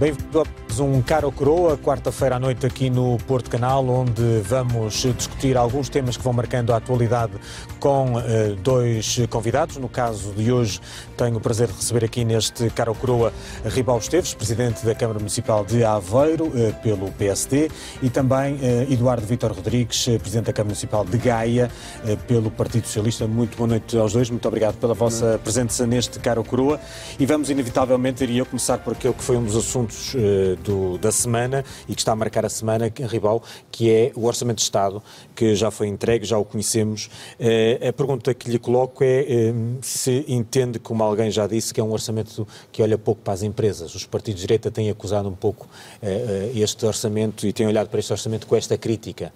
They've got um Caro Coroa, quarta-feira à noite aqui no Porto Canal, onde vamos discutir alguns temas que vão marcando a atualidade com uh, dois convidados. No caso de hoje, tenho o prazer de receber aqui neste Caro Coroa Ribal Esteves, presidente da Câmara Municipal de Aveiro, uh, pelo PSD, e também uh, Eduardo Vítor Rodrigues, presidente da Câmara Municipal de Gaia, pelo Partido Socialista. Muito boa noite aos dois, muito obrigado pela vossa presença neste Caro Coroa. E vamos, inevitavelmente, iria começar por aquele que foi um dos assuntos do, da semana e que está a marcar a semana, Ribal, que é o Orçamento de Estado, que já foi entregue, já o conhecemos. Uh, a pergunta que lhe coloco é uh, se entende, como alguém já disse, que é um orçamento que olha pouco para as empresas. Os partidos de direita têm acusado um pouco uh, este orçamento e têm olhado para este orçamento com esta crítica.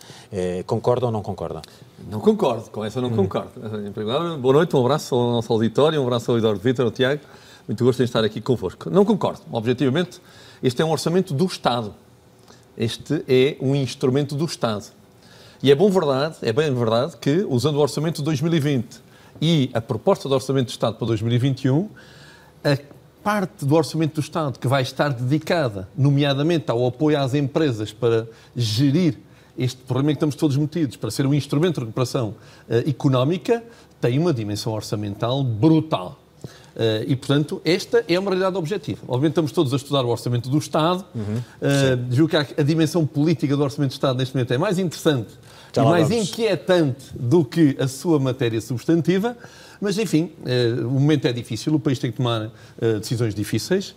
concorda ou não concorda? Não concordo, com essa não hum. concordo. Em primeiro lugar, boa noite, um abraço ao nosso auditório, um abraço ao Eduardo Vitor, ao Tiago. Muito gosto em estar aqui convosco. Não concordo. Objetivamente, este é um orçamento do Estado. Este é um instrumento do Estado. E é bom verdade, é bem verdade que, usando o orçamento de 2020 e a proposta do orçamento do Estado para 2021, a parte do orçamento do Estado que vai estar dedicada, nomeadamente ao apoio às empresas para gerir este problema em que estamos todos metidos, para ser um instrumento de recuperação uh, económica, tem uma dimensão orçamental brutal. Uh, e, portanto, esta é uma realidade objetiva. Obviamente, estamos todos a estudar o orçamento do Estado. Uhum. Uh, julgo que a, a, dimensão política do orçamento do Estado, neste momento, é mais interessante Já e mais vamos. inquietante do que a sua matéria substantiva. Mas, enfim, uh, o momento é difícil, o país tem que tomar decisões difíceis.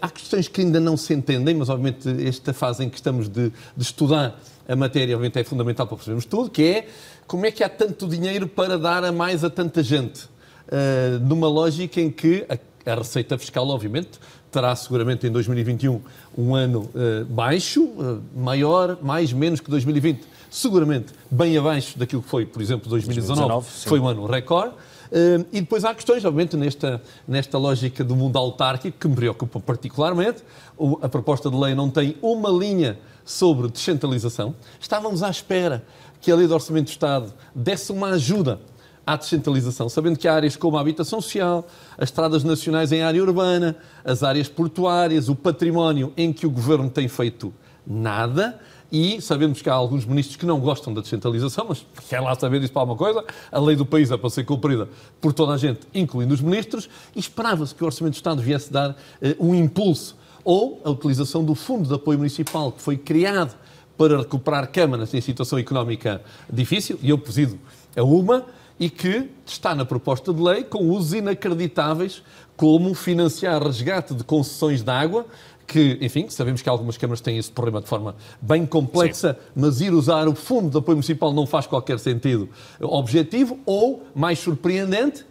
há questões que ainda não se entendem, mas, obviamente, esta fase em que estamos de, de estudar a matéria, obviamente, é fundamental para percebermos tudo, que é como é que há tanto dinheiro para dar a mais a tanta gente uh, numa lógica em que a, a, receita fiscal, obviamente, terá seguramente em 2021 um ano uh, baixo, uh, maior, mais, menos que 2020, seguramente bem abaixo daquilo que foi, por exemplo, 2019, 2019 foi um ano recorde. Uh, e depois há questões, obviamente, nesta, nesta lógica do mundo autárquico que me preocupa particularmente. O, a proposta de lei não tem uma linha sobre descentralização. Estávamos à espera que a lei do Orçamento do Estado desse uma ajuda à descentralização, sabendo que há áreas como a habitação social, as estradas nacionais em área urbana, as áreas portuárias, o património em que o governo tem feito nada. E sabemos que há alguns ministros que não gostam da descentralização, mas quer lá saber disso para alguma coisa. A lei do país é para ser cumprida por toda a gente, incluindo os ministros, e esperava-se que o Orçamento do Estado viesse dar uh, um impulso. Ou a utilização do Fundo de Apoio Municipal, que foi criado para recuperar câmaras em situação económica difícil, e eu presido a uma, e que está na proposta de lei com usos inacreditáveis, como financiar resgate de concessões de água, que, enfim, sabemos que algumas câmaras têm esse problema de forma bem complexa, Sim. mas ir usar o fundo de apoio municipal não faz qualquer sentido objetivo, ou, mais surpreendente,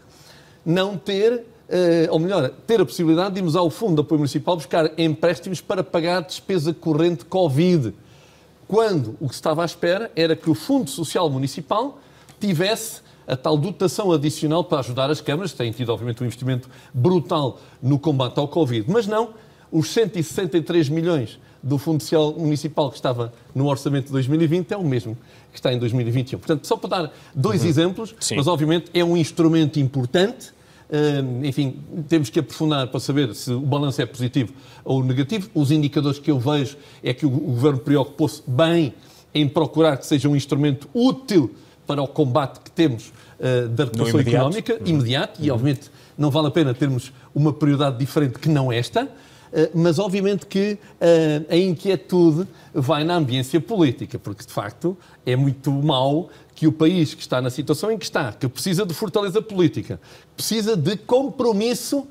não ter, eh, ou melhor, ter a possibilidade de irmos ao fundo de apoio municipal buscar empréstimos para pagar despesa corrente Covid, quando o que se estava à espera era que o Fundo Social Municipal tivesse a tal dotação adicional para ajudar as câmaras, que têm tido, obviamente, um investimento brutal no combate ao Covid. Mas não, os 163 milhões do Fundo Social Municipal que estava no orçamento de 2020 é o mesmo que está em 2021. Portanto, só para dar dois uhum. exemplos, Sim. mas obviamente é um instrumento importante. Uh, enfim, temos que aprofundar para saber se o balanço é positivo ou negativo. Os indicadores que eu vejo é que o, o Governo preocupou-se bem em procurar que seja um instrumento útil para o combate que temos uh, da recuperação económica, uhum. imediato, e obviamente não vale a pena termos uma prioridade diferente que não esta, uh, mas obviamente que uh, a inquietude vai na ambiência política, porque de facto é muito mau que o país que está na situação em que está, que precisa de fortaleza política, precisa de compromisso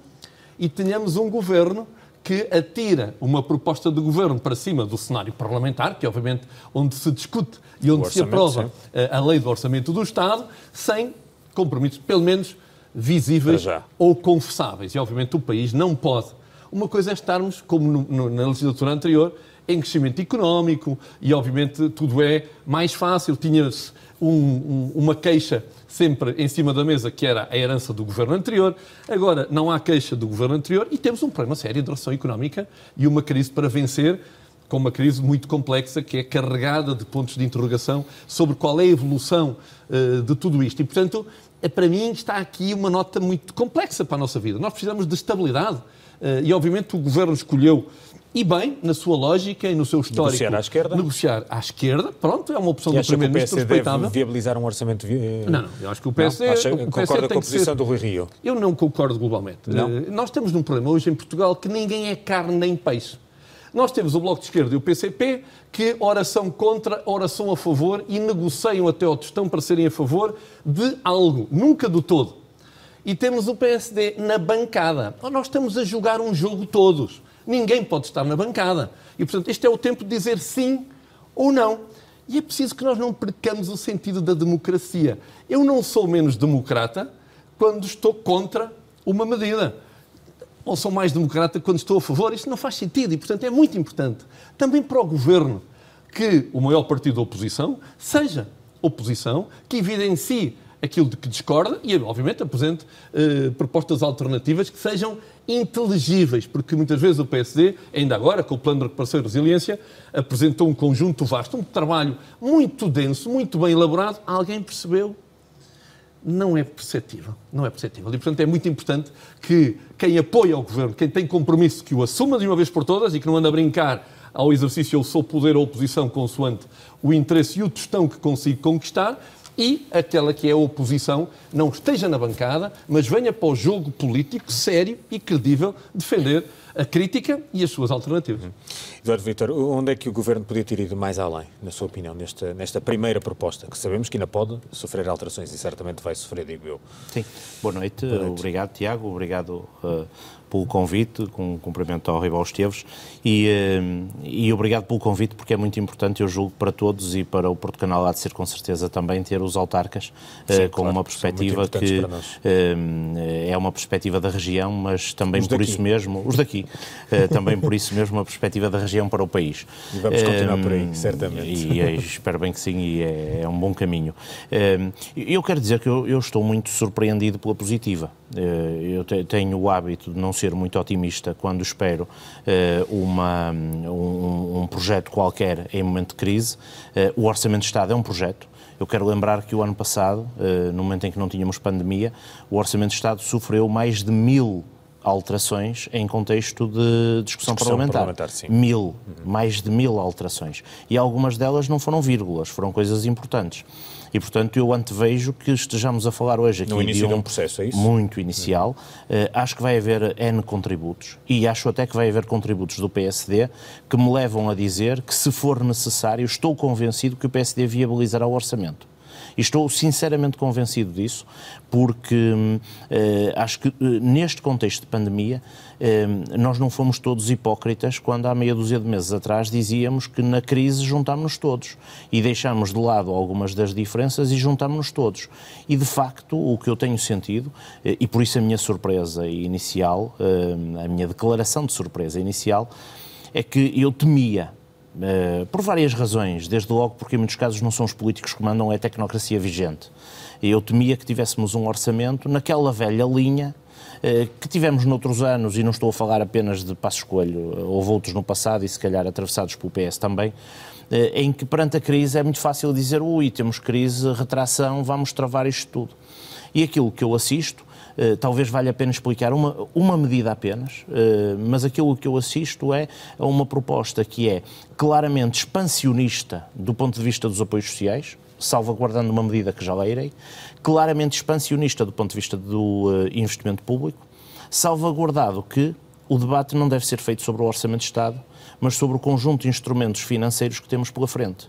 e tenhamos um governo que atira uma proposta de governo para cima do cenário parlamentar, que obviamente onde se discute e onde se aprova sim. Eh, a lei do orçamento do Estado, sem compromissos, pelo menos visíveis ou confessáveis. E obviamente o país não pode. Uma coisa é estarmos, como no, no, na legislatura anterior, em crescimento económico e, obviamente, tudo é mais fácil. Tinha-se um, um, uma queixa sempre em cima da mesa, que era a herança do governo anterior. Agora não há queixa do governo anterior e temos um problema sério de recessão económica e uma crise para vencer com uma crise muito complexa que é carregada de pontos de interrogação sobre qual é a evolução uh, de tudo isto. E, portanto, é, para mim está aqui uma nota muito complexa para a nossa vida. Nós precisamos de estabilidade uh, e, obviamente, o Governo escolheu e bem, na sua lógica e no seu histórico. Negociar à esquerda. Negociar à esquerda, pronto, é uma opção e do Primeiro-Ministro PSD deve respeitável. viabilizar um orçamento... vi- Não, não, eu acho que o PSD, Não? Acha- o PSD concorda tem com a posição ser- do Rui Rio? Eu não concordo globalmente. Não? Eh, Nós temos um problema hoje em Portugal que ninguém é carne nem peixe. Nós temos o Bloco de Esquerda e o PCP que oração contra, oração a favor e negociam até ao tostão para serem a favor de algo, nunca do todo. E temos o PSD na bancada. Nós estamos a jogar um jogo todos. Ninguém pode estar na bancada. E, portanto, este é o tempo de dizer sim ou não. E é preciso que nós não percamos o sentido da democracia. Eu não sou menos democrata quando estou contra uma medida. Ou sou mais democrata quando estou a favor. Isto não faz sentido e, portanto, é muito importante. Também para o governo que o maior partido da oposição seja oposição, que evidencie aquilo de que discorda e, obviamente, apresente eh, propostas alternativas que sejam inteligíveis, porque muitas vezes o PSD, ainda agora, com o Plano de Recuperação e Resiliência, apresentou um conjunto vasto, um trabalho muito denso, muito bem elaborado. Alguém percebeu? não é perceptível. Não é perceptível. E, portanto, é muito importante que quem apoia o governo, quem tem compromisso, que o assuma de uma vez por todas e que não anda a brincar ao exercício eu sou poder ou oposição consoante o interesse e o tostão que consigo conquistar e aquela que é a oposição não esteja na bancada, mas venha para o jogo político sério e credível defender a crítica e as suas alternativas. Eduardo Vitor, onde é que o Governo podia ter ido mais além, na sua opinião, nesta, nesta primeira proposta, que sabemos que ainda pode sofrer alterações e certamente vai sofrer, digo eu. Sim. Boa noite. Obrigado, Tiago. Obrigado uh, pelo convite. Com um cumprimento ao Rival Esteves. E, uh, e obrigado pelo convite, porque é muito importante, eu julgo, para todos e para o Porto Canal há de ser com certeza também ter os autarcas uh, Sim, com claro, uma perspectiva que uh, é uma perspectiva da região, mas também Os por daqui. isso mesmo, os daqui, uh, também por isso mesmo uma perspectiva da região para o país. E vamos continuar Um, por aí, certamente. E, e espero bem que sim, e é, é um bom caminho. Um, eu quero dizer que eu, eu estou muito surpreendido pela positiva. Uh, eu te- tenho o hábito de não ser muito otimista quando espero uh, uma, um, um projeto qualquer em momento de crise. O Orçamento de Estado é um projeto. Eu quero lembrar que o ano passado, no momento em que não tínhamos pandemia, o Orçamento de Estado sofreu mais de mil alterações em contexto de discussão, Discussão parlamentar. parlamentar, sim. Mil, mais de mil alterações. E algumas delas não foram vírgulas, foram coisas importantes. E, portanto, eu antevejo que estejamos a falar hoje aqui No início de de um processo, é isso? muito inicial. Eh, acho que vai haver N contributos e acho até que vai haver contributos do PSD que me levam a dizer que, se for necessário, estou convencido que o PSD viabilizará o orçamento. E estou sinceramente convencido disso, porque hum, eh, acho que eh, neste contexto de pandemia eh, nós não fomos todos hipócritas quando há meia dúzia de meses atrás dizíamos que na crise juntámos-nos todos e deixámos de lado algumas das diferenças e juntámos-nos todos. E de facto o que eu tenho sentido, eh, e por isso a minha surpresa inicial, eh, a minha declaração de surpresa inicial, é que eu temia Uh, por várias razões, desde logo porque em muitos casos não são os políticos que mandam, é a tecnocracia vigente. Eu temia que tivéssemos um orçamento naquela velha linha uh, que tivemos noutros anos, e não estou a falar apenas de Passos Coelho, houve outros no passado e se calhar atravessados pelo PS também, em que perante a crise é muito fácil dizer ui, temos crise, retração, vamos travar isto tudo. E aquilo que eu assisto, eh, talvez valha a pena explicar uma, uma medida apenas, eh, mas aquilo que eu assisto é a uma proposta que é claramente expansionista do ponto de vista dos apoios sociais, salvaguardando uma medida que já lá irei, claramente expansionista do ponto de vista do eh, investimento público, salvaguardado que o debate não deve ser feito sobre o Orçamento de Estado, mas sobre o conjunto de instrumentos financeiros que temos pela frente.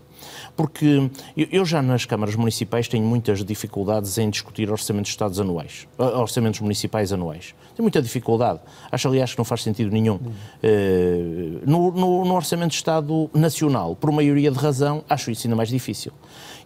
Porque eu- já nas câmaras municipais tenho muitas dificuldades em discutir orçamentos de Estados anuais, orçamentos municipais anuais. Tenho muita dificuldade. Acho, aliás, que não faz sentido nenhum. Eh, no, no- no Orçamento de Estado Nacional, por maioria de razão, acho isso ainda mais difícil.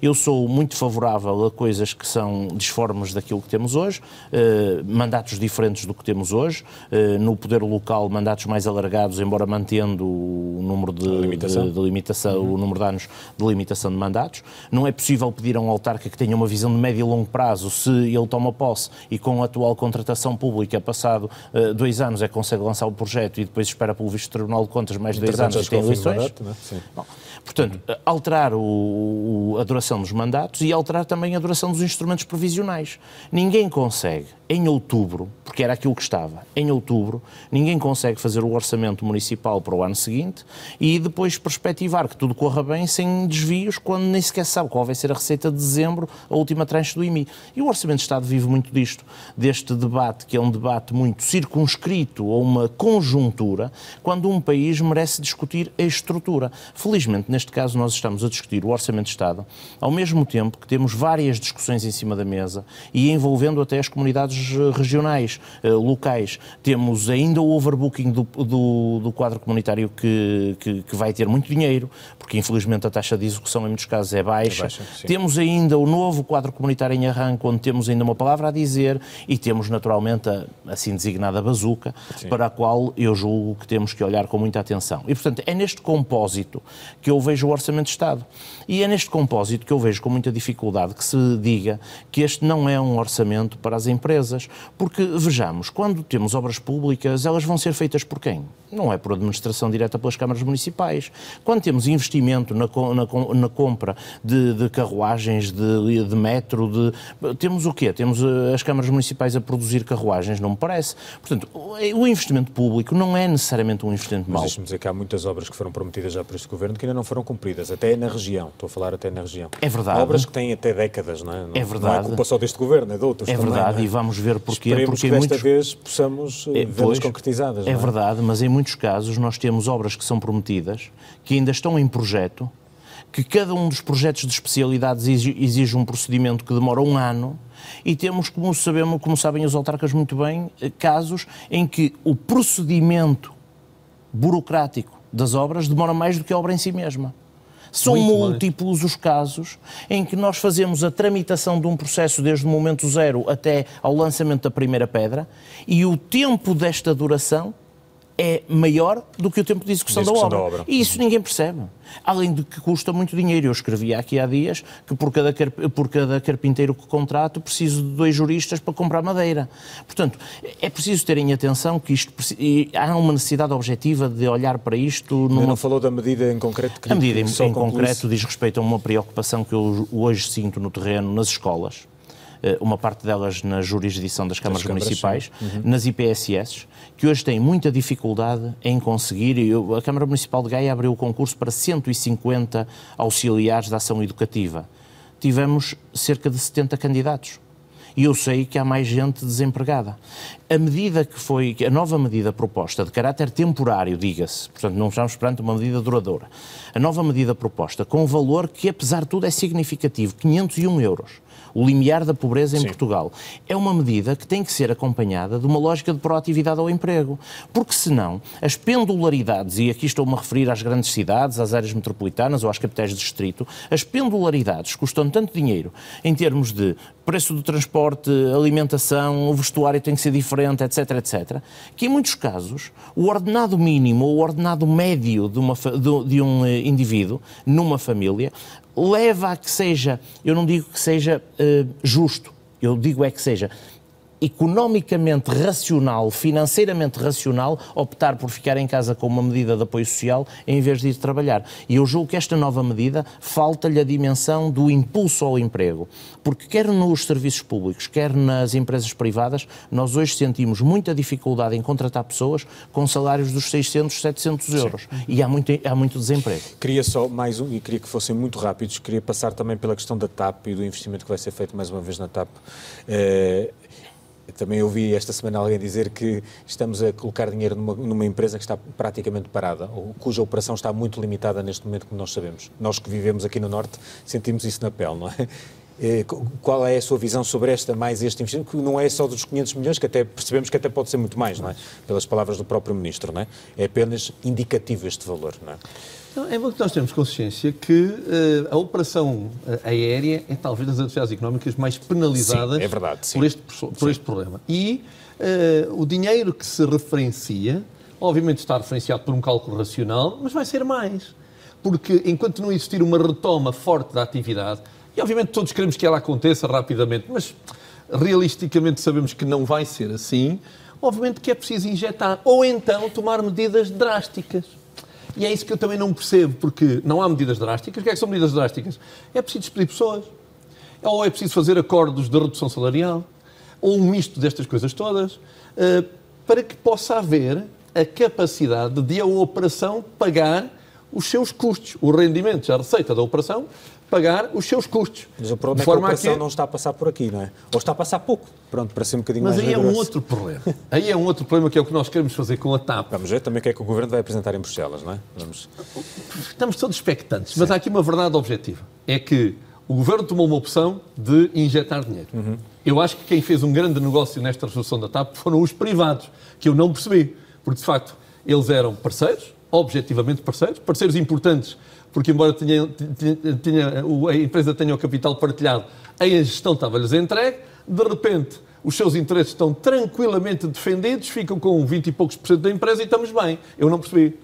Eu sou muito favorável a coisas que são disformes daquilo que temos hoje, eh, mandatos diferentes do que temos hoje, eh, no poder local, mandatos mais alargados, embora mantendo o número de, limitação. de- de limitação, o número de anos de limitação de mandatos. Não é possível pedir a um autarca que tenha uma visão de médio e longo prazo se ele toma posse e com a atual contratação pública, passado eh, dois anos, é que consegue lançar o projeto e depois espera pelo visto Tribunal de Contas mais dois anos e tem do eleições. mandato, não é? Sim. Bom, portanto, alterar o- o- a duração dos mandatos e alterar também a duração dos instrumentos provisionais. Ninguém consegue em outubro, porque era aquilo que estava, em outubro, ninguém consegue fazer o orçamento municipal para o ano seguinte e depois perspectivar que tudo corra bem sem desvios, quando nem sequer sabe qual vai ser a receita de dezembro, a última tranche do IMI. E o Orçamento de Estado vive muito disto, deste debate, que é um debate muito circunscrito ou uma conjuntura, quando um país merece discutir a estrutura. Felizmente, neste caso, nós estamos a discutir o Orçamento de Estado, ao mesmo tempo que temos várias discussões em cima da mesa e envolvendo até as comunidades regionais, eh, locais. Temos ainda o overbooking do, do, do quadro comunitário que, que, que, vai ter muito dinheiro, porque infelizmente a taxa de execução em muitos casos é baixa. É baixa temos ainda o novo quadro comunitário em arranque, onde temos ainda uma palavra a dizer e temos naturalmente a assim designada bazuca, sim. para a qual eu julgo que temos que olhar com muita atenção. E portanto é neste compósito que eu vejo o Orçamento de Estado. E é neste compósito que eu vejo com muita dificuldade que se diga que este não é um orçamento para as empresas, porque vejamos, quando temos obras públicas, elas vão ser feitas por quem? Não é por administração direta pelas câmaras municipais. Quando temos investimento na, na, na compra de, de carruagens, de, de metro, de, temos o quê? Temos eh, as câmaras municipais a produzir carruagens, não me parece. Portanto, o investimento público não é necessariamente um investimento mau. Mas deixe-me dizer que há muitas obras que foram prometidas já por este governo que ainda não foram cumpridas, até na região. Estou a falar até na região. É verdade. Obras que têm até décadas, não é? Não, é verdade. Não é culpa só deste governo, é de outros É também, verdade, é? e vamos ver porquê. Esperemos porque que desta muitos... vez possamos é, vê-las concretizadas. É, é verdade, mas em muitos casos nós temos obras que são prometidas, que ainda estão em projeto, que cada um dos projetos de especialidades exige um procedimento que demora um ano e temos, como sabemos, como sabem os autarcas muito bem, eh, casos em que o procedimento burocrático das obras demora mais do que a obra em si mesma. São Muito múltiplos mais. os casos em que nós fazemos a tramitação de um processo desde o momento zero até ao lançamento da primeira pedra e o tempo desta duração é maior do que o tempo de execução, de execução da, obra. da, obra. E isso ninguém percebe. Além de que custa muito dinheiro. Eu escrevi aqui há dias que por cada, por cada carpinteiro que contrato preciso de dois juristas para comprar madeira. Portanto, é preciso terem atenção que isto há uma necessidade objetiva de olhar para isto. Numa... Não falou da medida em concreto que A medida em, em concreto diz respeito a uma preocupação que eu hoje sinto no terreno nas escolas uma parte delas na jurisdição das câmaras, das municipais, uhum. nas IPSS, que hoje têm muita dificuldade em conseguir. A Câmara Municipal de Gaia abriu o concurso para 150 auxiliares da ação educativa. Tivemos cerca de 70 candidatos e eu sei que há mais gente desempregada. A medida que foi, a nova medida proposta, de caráter temporário, diga-se, portanto não estamos perante uma medida duradoura, a nova medida proposta, com um valor que apesar de tudo é significativo, 501 euros, o limiar da pobreza em Sim. Portugal. É uma medida que tem que ser acompanhada de uma lógica de proatividade ao emprego, porque senão as pendularidades, e aqui estou-me a referir às grandes cidades, às áreas metropolitanas ou às capitais de distrito, as pendularidades custam tanto dinheiro em termos de preço do transporte, alimentação, o vestuário tem que ser diferente, etc, etc, que em muitos casos o ordenado mínimo ou o ordenado médio de, uma, de um eh, indivíduo numa família leva a que seja, eu não digo que seja uh, justo, eu digo é que seja economicamente racional, financeiramente racional, optar por ficar em casa com uma medida de apoio social em vez de ir trabalhar. E eu julgo que esta nova medida falta-lhe a dimensão do impulso ao emprego. Porque quer nos serviços públicos, quer nas empresas privadas, nós hoje sentimos muita dificuldade em contratar pessoas com salários dos 600, 700 euros. Sim. E há muito, há muito desemprego. Queria só mais um, e queria que fossem muito rápidos, queria passar também pela questão da TAP e do investimento que vai ser feito mais uma vez na TAP. Eh, também ouvi esta semana alguém dizer que estamos a colocar dinheiro numa, numa, empresa que está praticamente parada, ou cuja operação está muito limitada neste momento, como nós sabemos. Nós que vivemos aqui no Norte sentimos isso na pele, não é? Eh, qual é a sua visão sobre esta, mais este investimento, que não é só dos 500 milhões, que até percebemos que até pode ser muito mais, não é? Pelas palavras do próprio Ministro, não é? É apenas indicativo este valor, não é? Não, é bom que nós temos consciência que uh, a operação eh, aérea é talvez das atividades económicas mais penalizadas sim, é verdade, por, este, por este problema. E uh, o dinheiro que se referencia, obviamente está referenciado por um cálculo racional, mas vai ser mais. Porque enquanto não existir uma retoma forte da atividade, e obviamente todos queremos que ela aconteça rapidamente, mas realisticamente sabemos que não vai ser assim, obviamente que é preciso injetar, ou então tomar medidas drásticas. E é isso que eu também não percebo, porque não há medidas drásticas. O que é que são medidas drásticas? É preciso despedir pessoas. Ou é preciso fazer acordos de redução salarial. ou um misto destas coisas todas, eh, para que possa haver a capacidade de a operação pagar os seus custos, o rendimento, a receita da operação, pagar os seus custos. Mas o problema é que a operação que... não está a passar por aqui, não é? Ou está a passar pouco, pronto, para ser um bocadinho Mas mais aí rigoroso. é um outro problema. aí é um outro problema que é o que nós queremos fazer com a TAP. Vamos ver também o que é que o Governo vai apresentar em Bruxelas, não é? Vamos... Estamos todos expectantes, Sim. mas há aqui uma verdade objetiva. É que o Governo tomou uma opção de injetar dinheiro. Uhum. Eu acho que quem fez um grande negócio nesta resolução da TAP foram os privados, que eu não percebi. Porque, de facto, eles eram parceiros, objetivamente parceiros, parceiros importantes porque embora tenha, tenha, a empresa tenha o capital partilhado, a gestão estava-lhes entregue, de repente os seus interesses estão tranquilamente defendidos, ficam com 20 e poucos por cento da empresa e estamos bem. Eu não percebi.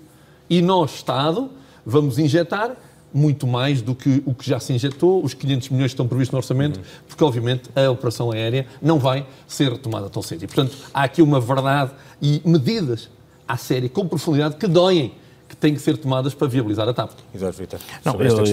E nós, Estado, vamos injetar muito mais do que o que já se injetou, os 500 milhões que estão previstos no orçamento, porque obviamente a operação aérea não vai ser retomada tão cedo. E portanto há aqui uma verdade e medidas à série, com profundidade, que doem que têm que ser tomadas para viabilizar a TAP. Exato, Vitor. Não, eu,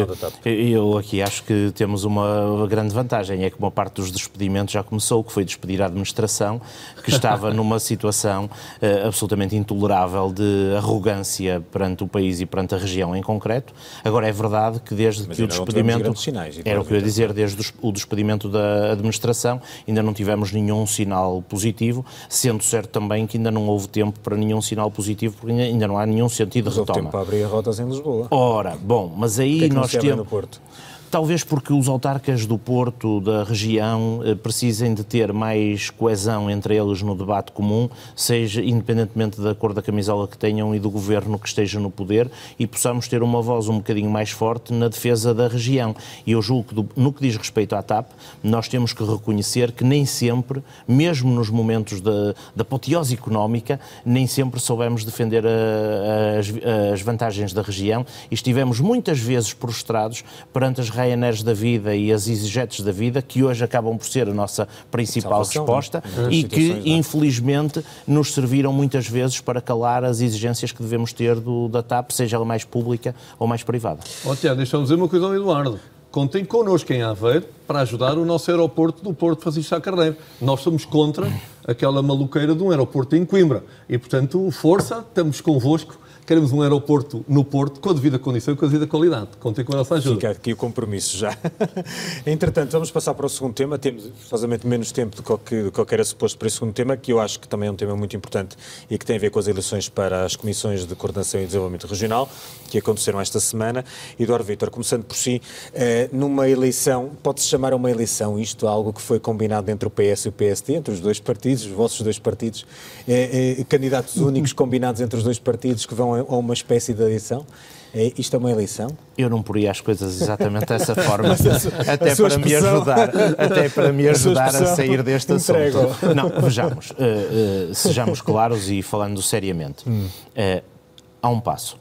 eu, eu, aqui acho que temos uma grande vantagem, é que uma parte dos despedimentos já começou, que foi despedir a administração, que estava numa situação uh, absolutamente intolerável de arrogância perante o país e perante a região em concreto. Agora, é verdade que desde Mas que o despedimento... Sinais, era o que eu ia dizer, desde o despedimento da administração, ainda não tivemos nenhum sinal positivo, sendo certo também que ainda não houve tempo para nenhum sinal positivo, porque ainda não há nenhum sentido de tempo para abrir rotas em Lisboa. Ora, bom, mas aí que é que nós temos. Talvez porque os autarcas do Porto, da região, eh, precisem de ter mais coesão entre eles no debate comum, seja independentemente da cor da camisola que tenham e do governo que esteja no poder, e possamos ter uma voz um bocadinho mais forte na defesa da região. E eu julgo que, no que diz respeito à TAP, nós temos que reconhecer que nem sempre, mesmo nos momentos da, apoteose económica, nem sempre soubemos defender a, as, as vantagens da região e estivemos muitas vezes prostrados perante as Ryanairs da vida e as EasyJets da vida, que hoje acabam por ser a nossa principal Salvação, resposta e que, é? infelizmente, nos serviram muitas vezes para calar as exigências que devemos ter do, da TAP, seja ela mais pública ou mais privada. Ó, Tiago, deixa-me dizer uma coisa ao Eduardo. Contem connosco em Aveiro para ajudar o nosso aeroporto do Porto Francisco Sá Carneiro. Nós somos contra aquela maluqueira de um aeroporto em Coimbra. E, portanto, força, estamos convosco queremos um aeroporto no Porto com a devida condição e com a devida qualidade. Contem com a nossa ajuda. Fica aqui o compromisso já. Entretanto, vamos passar para o segundo tema. Temos forçosamente menos tempo do que, do que era suposto para esse segundo tema, que eu acho que também é um tema muito importante e que tem a ver com as eleições para as comissões de coordenação e desenvolvimento regional, que aconteceram esta semana. Eduardo Vitor, começando por si, eh, numa eleição, pode-se chamar uma eleição isto algo que foi combinado entre o PS e o PSD, entre os dois partidos, os vossos dois partidos, eh, eh, candidatos únicos combinados entre os dois partidos que vão a uma espécie de eleição? É, isto é uma eleição? Eu não poria as coisas exatamente dessa forma, até para me ajudar, até para me ajudar a, a sair deste entrego. assunto. Não, vejamos, uh, uh, sejamos claros e falando seriamente. Hum. Uh, há um passo.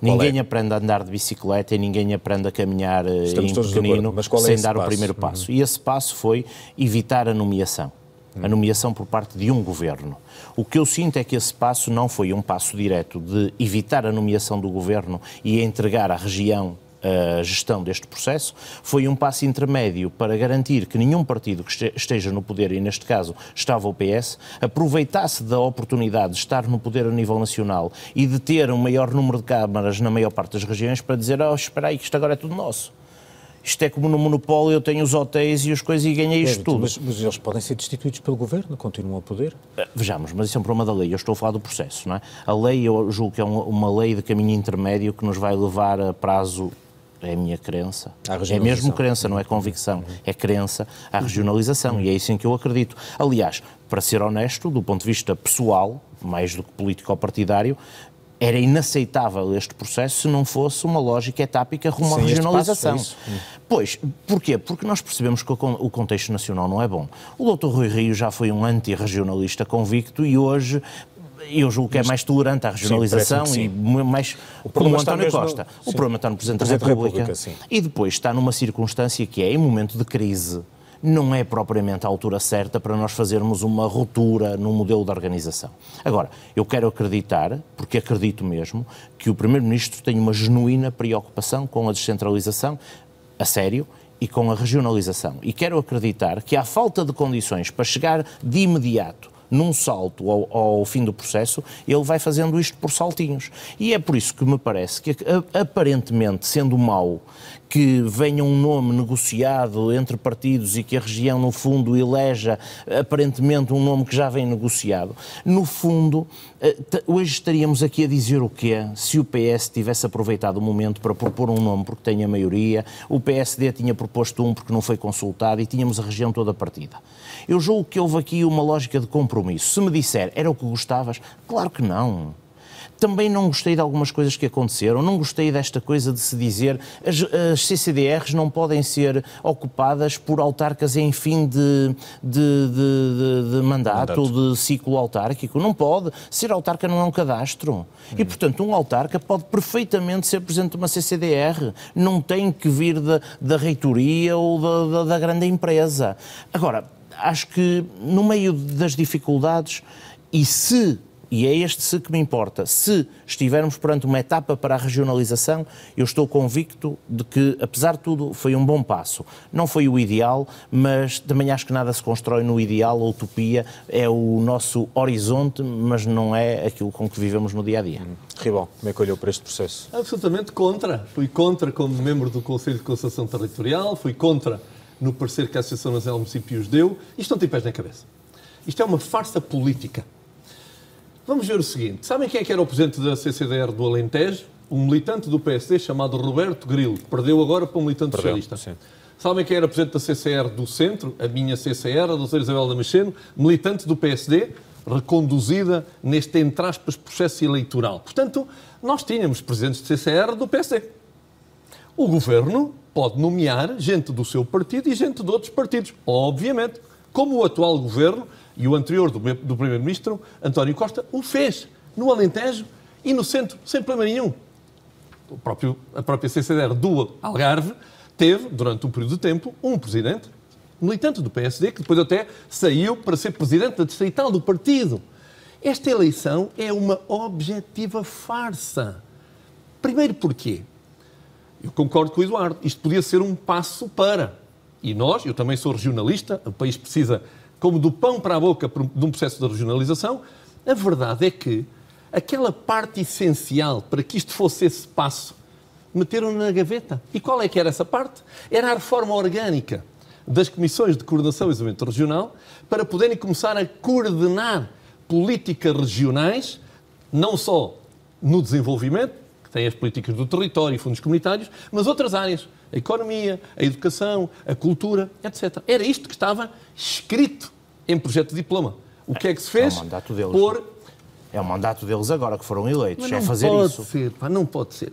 Ninguém é? aprende a andar de bicicleta e ninguém aprende a caminhar Estamos em pequenino é sem dar passo? o primeiro passo. Uhum. E esse passo foi evitar a nomeação a nomeação por parte de um governo. O que eu sinto é que esse passo não foi um passo direto de evitar a nomeação do governo e entregar à região a gestão deste processo, foi um passo intermédio para garantir que nenhum partido que esteja no poder, e neste caso estava o PS, aproveitasse da oportunidade de estar no poder a nível nacional e de ter um maior número de câmaras na maior parte das regiões para dizer, oh, espera aí que isto agora é tudo nosso isto é como no monopólio, eu tenho os hotéis e as coisas e ganhei isto tudo. Mas, mas, eles podem ser destituídos pelo governo, continuam a poder? Eh, vejamos, mas isso é um problema da lei, eu estou a falar do processo, não é? A lei, eu julgo que é uma, uma lei de caminho intermédio que nos vai levar a prazo é a minha crença. É mesmo crença, não é convicção. É crença à regionalização. E é isso em que eu acredito. Aliás, para ser honesto, do ponto de vista pessoal, mais do que político ou partidário, era inaceitável este processo se não fosse uma lógica etápica rumo à regionalização. Passo, é pois, porquê? Porque nós percebemos que o contexto nacional não é bom. O Dr. Rui Rio já foi um anti-regionalista convicto e hoje eu julgo que é mais tolerante à regionalização sim, e mais o como o António Costa. o problema está no Presidente, Presidente da República. República e depois está numa circunstância que é, em momento de crise, não é propriamente a altura certa para nós fazermos uma ruptura no modelo de organização. Agora, eu quero acreditar, porque acredito mesmo, que o Primeiro-Ministro tem uma genuína preocupação com a descentralização, a sério, e com a regionalização, e quero acreditar que há falta de condições para chegar de imediato num salto ao, ao, fim do processo, ele vai fazendo isto por saltinhos. E é por isso que me parece que, aparentemente, sendo mau que venha um nome negociado entre partidos e que a região, no fundo, eleja aparentemente um nome que já vem negociado, no fundo, eh, hoje estaríamos aqui a dizer o quê? Se o PS tivesse aproveitado o momento para propor um nome porque tem a maioria, o PSD tinha proposto um porque não foi consultado e tínhamos a região toda partida. Eu julgo que houve aqui uma lógica de compromisso. Se me disser, era o que gostavas? Claro que não. Também não gostei de algumas coisas que aconteceram, não gostei desta coisa de se dizer as, as CCDRs não podem ser ocupadas por autarcas em fim de, de, de, de mandato, mandato, de ciclo autárquico. Não pode. Ser autarca não é um cadastro. Hum. E, portanto, um autarca pode perfeitamente ser presidente de uma CCDR. Não tem que vir da, da reitoria ou da, da, da grande empresa. Agora, acho que no meio das dificuldades, e se e é este se que me importa. Se estivermos perante uma etapa para a regionalização, eu estou convicto de que, apesar de tudo, foi um bom passo. Não foi o ideal, mas também acho que nada se constrói no ideal. A utopia é o nosso horizonte, mas não é aquilo com que vivemos no dia a dia. Hum. Ribal, como é que olhou para este processo? Absolutamente contra. Fui contra como membro do Conselho de Concertação Territorial, fui contra no parecer que a Associação Nacional de Municípios deu. Isto não tem pés na cabeça. Isto é uma farsa política. Vamos ver o seguinte. Sabem quem é que era o presidente da CCDR do Alentejo? Um militante do PSD chamado Roberto Grilo, que perdeu agora para um militante perdeu, socialista. Sim. Sabem quem era presidente da CCR do Centro? A minha CCR, a doutora Isabel Damasceno, militante do PSD, reconduzida neste, entre aspas, processo eleitoral. Portanto, nós tínhamos presidentes de CCR do PSD. O governo pode nomear gente do seu partido e gente de outros partidos, obviamente, como o atual governo e o anterior do, do primeiro-ministro, António Costa, o fez no Alentejo e no centro, sem problema nenhum. O próprio, a própria CCDR do Algarve teve, durante um período de tempo, um presidente militante do PSD, que depois até saiu para ser presidente da distrital do partido. Esta eleição é uma objetiva farsa. Primeiro porquê? Eu concordo com o Eduardo. Isto podia ser um passo para. E nós, eu também sou regionalista, o país precisa, como do pão para a boca, de um processo de regionalização. A verdade é que aquela parte essencial para que isto fosse esse passo, meteram na gaveta. E qual é que era essa parte? Era a reforma orgânica das comissões de coordenação e desenvolvimento regional para poderem começar a coordenar políticas regionais, não só no desenvolvimento, tem as políticas do território e fundos comunitários, mas outras áreas, a economia, a educação, a cultura, etc. Era isto que estava escrito em projeto de diploma. O que é que se fez? É o mandato deles. Por... É o mandato deles agora que foram eleitos, é fazer pode isso. Ser, pá, não pode ser.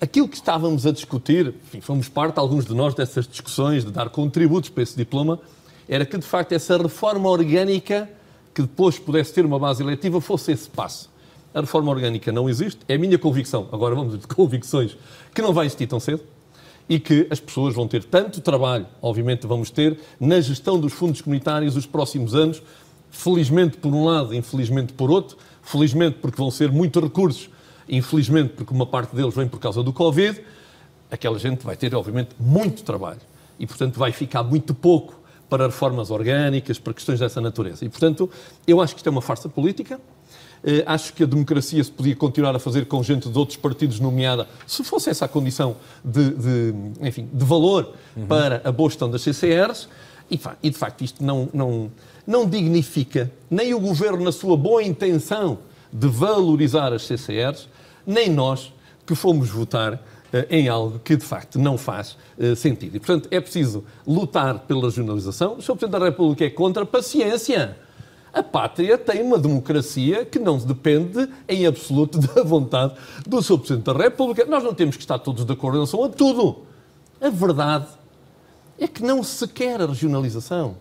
Aquilo que estávamos a discutir, enfim, fomos parte, alguns de nós, dessas discussões de dar contributos para esse diploma, era que, de facto, essa reforma orgânica que depois pudesse ter uma base eletiva fosse esse passo. A reforma orgânica não existe, é a minha convicção, agora vamos de convicções, que não vai existir tão cedo e que as pessoas vão ter tanto trabalho, obviamente vamos ter, na gestão dos fundos comunitários os próximos anos, felizmente por um lado, infelizmente por outro, felizmente porque vão ser muitos recursos, infelizmente porque uma parte deles vem por causa do Covid, aquela gente vai ter, obviamente, muito trabalho e, portanto, vai ficar muito pouco para reformas orgânicas, para questões dessa natureza. E, portanto, eu acho que isto é uma farsa política, eh, acho que a democracia se podia continuar a fazer com gente de outros partidos, nomeada, se fosse essa a condição de, de enfim, de valor uhum. para a boa gestão das CCRs. E, e, de facto, isto não, não, não dignifica nem o governo na sua boa intenção de valorizar as CCRs, nem nós que fomos votar eh, em algo que de facto não faz uh, sentido. E, portanto, é preciso lutar pela regionalização. O Sr. Presidente da República é contra, paciência. A pátria tem uma democracia que não depende em absoluto da vontade do Sr. Presidente da República. Nós não temos que estar todos de acordo em relação a tudo. A verdade é que não se quer a regionalização.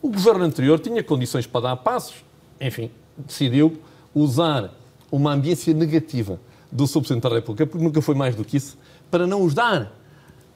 O governo anterior tinha condições para dar passos. Enfim, decidiu usar uma ambiência negativa do Sr. Presidente da República, porque nunca foi mais do que isso, para não os dar.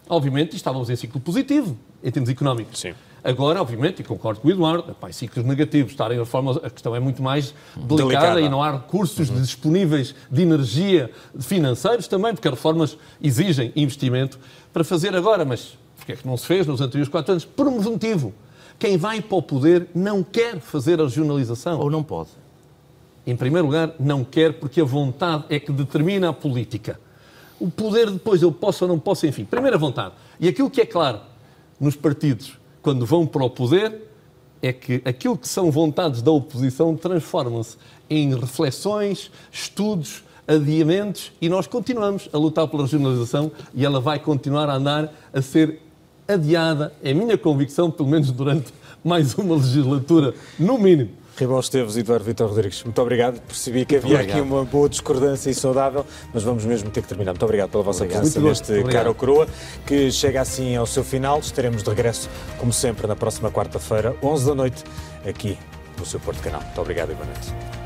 Obviamente, estávamos em ciclo positivo, em termos económicos. Sim. Agora, obviamente, e concordo com o Eduardo, em ciclos negativos, estarem a reforma, a questão é muito mais delicada, delicada. e não há recursos uhum. disponíveis de energia financeiros também, porque as reformas exigem investimento para fazer agora, mas Porque é que não se fez nos anteriores quatro anos? Por um motivo. Quem vai para o poder não quer fazer a regionalização. Ou não pode. Em primeiro lugar, não quer porque a vontade é que determina a política. O poder depois eu posso ou não posso, enfim. Primeira vontade. E aquilo que é claro nos partidos, quando vão para o poder, é que aquilo que são vontades da oposição transformam-se em reflexões, estudos, adiamentos e nós continuamos a lutar pela regionalização e ela vai continuar a andar a ser adiada, é minha convicção, pelo menos durante mais uma legislatura, no mínimo. Ribão Esteves e Eduardo Vitor Rodrigues, muito obrigado. Percebi que havia aqui uma boa discordância e saudável, mas vamos mesmo ter que terminar. Muito obrigado pela vossa presença neste Caro Coroa, que chega assim ao seu final. Estaremos de regresso, como sempre, na próxima quarta-feira, 11 da noite, aqui no seu Porto Canal. Muito obrigado e boa noite.